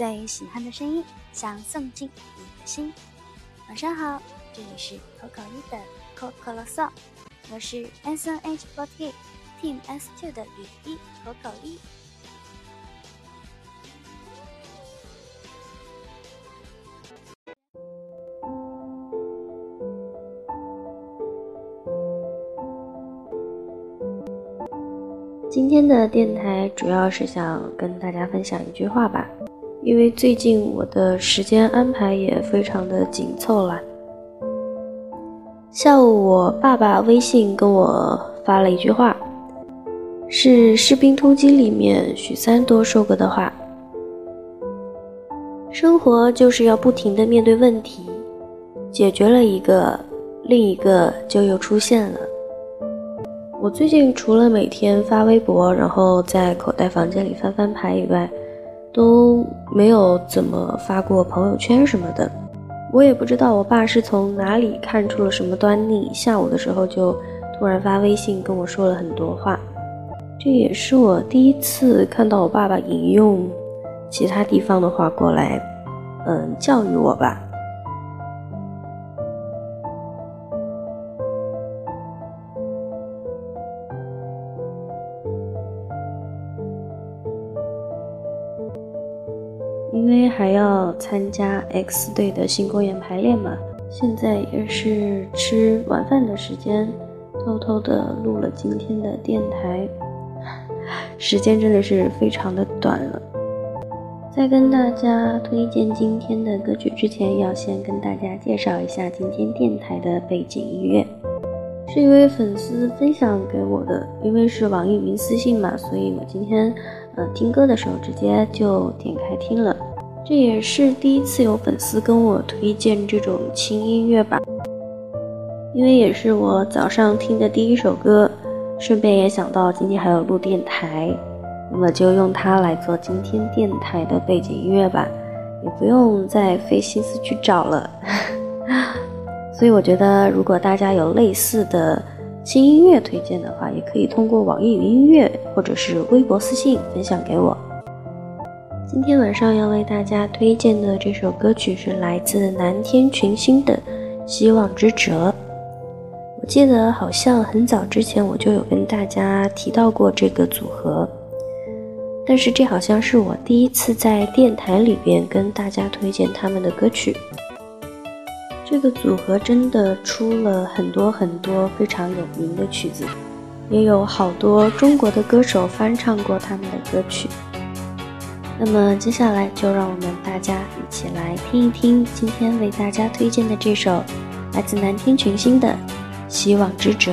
最喜欢的声音，想送进你的心。晚上好，这里是口口一的可可啰嗦，我是 S N H forty Team S two 的雨一口口一。今天的电台主要是想跟大家分享一句话吧，因为最近我的时间安排也非常的紧凑了。下午我爸爸微信跟我发了一句话，是《士兵突击》里面许三多说过的话：“生活就是要不停的面对问题，解决了一个，另一个就又出现了。”我最近除了每天发微博，然后在口袋房间里翻翻牌以外，都没有怎么发过朋友圈什么的。我也不知道我爸是从哪里看出了什么端倪，下午的时候就突然发微信跟我说了很多话。这也是我第一次看到我爸爸引用其他地方的话过来，嗯，教育我吧。还要参加 X 队的新公演排练嘛，现在也是吃晚饭的时间，偷偷的录了今天的电台，时间真的是非常的短了。在跟大家推荐今天的歌曲之前，要先跟大家介绍一下今天电台的背景音乐，是一位粉丝分享给我的，因为是网易云私信嘛，所以我今天。呃，听歌的时候直接就点开听了，这也是第一次有粉丝跟我推荐这种轻音乐吧，因为也是我早上听的第一首歌，顺便也想到今天还有录电台，那么就用它来做今天电台的背景音乐吧，也不用再费心思去找了。所以我觉得，如果大家有类似的。轻音乐推荐的话，也可以通过网易云音乐或者是微博私信分享给我。今天晚上要为大家推荐的这首歌曲是来自南天群星的《希望之折》。我记得好像很早之前我就有跟大家提到过这个组合，但是这好像是我第一次在电台里边跟大家推荐他们的歌曲。这个组合真的出了很多很多非常有名的曲子，也有好多中国的歌手翻唱过他们的歌曲。那么接下来就让我们大家一起来听一听今天为大家推荐的这首来自南天群星的《希望之折》。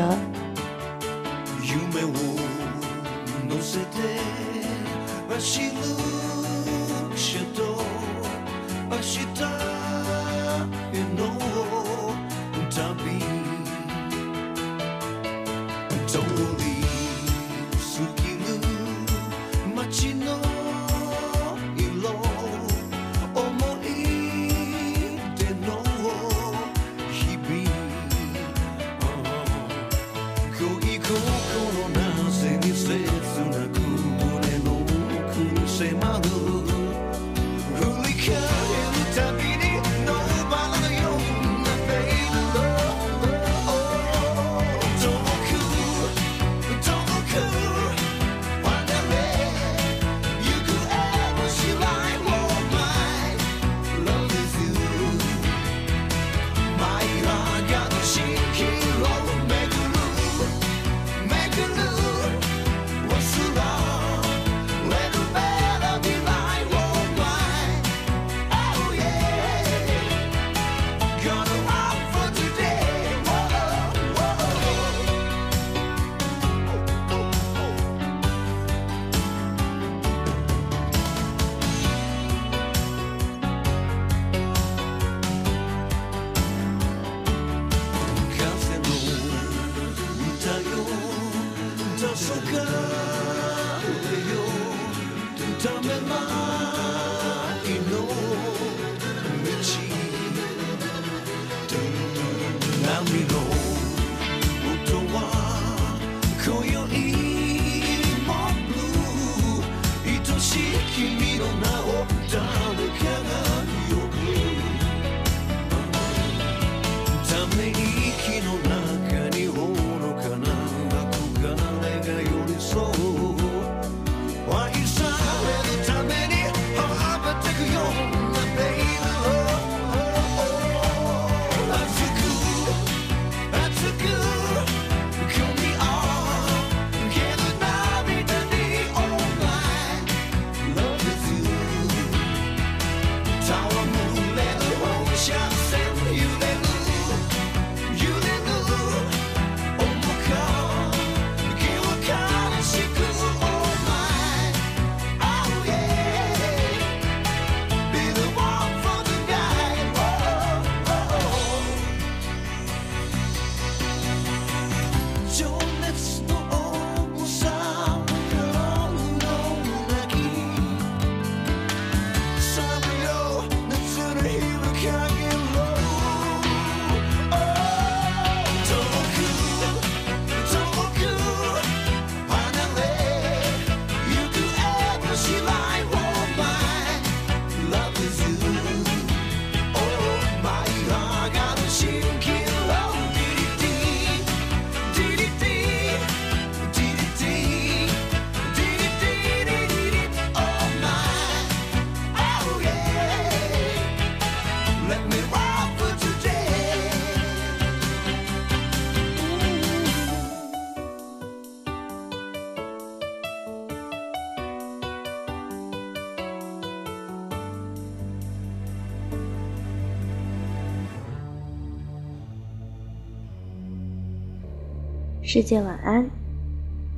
世界晚安。